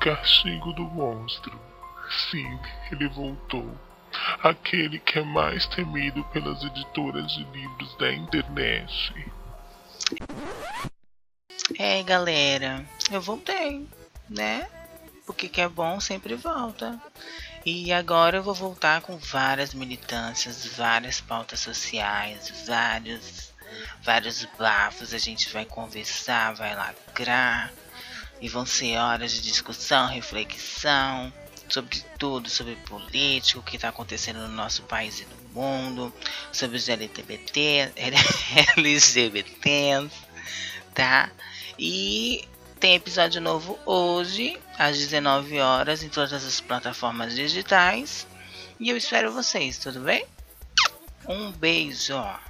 Castigo do monstro. Sim, ele voltou. Aquele que é mais temido pelas editoras de livros da internet. É, galera, eu voltei, né? Porque que é bom sempre volta. E agora eu vou voltar com várias militâncias, várias pautas sociais, vários, vários bafos. A gente vai conversar, vai lacrar. E vão ser horas de discussão, reflexão sobre tudo, sobre política, o que está acontecendo no nosso país e no mundo, sobre os LGBT, LGBTs, tá? E tem episódio novo hoje, às 19 horas, em todas as plataformas digitais. E eu espero vocês, tudo bem? Um beijo!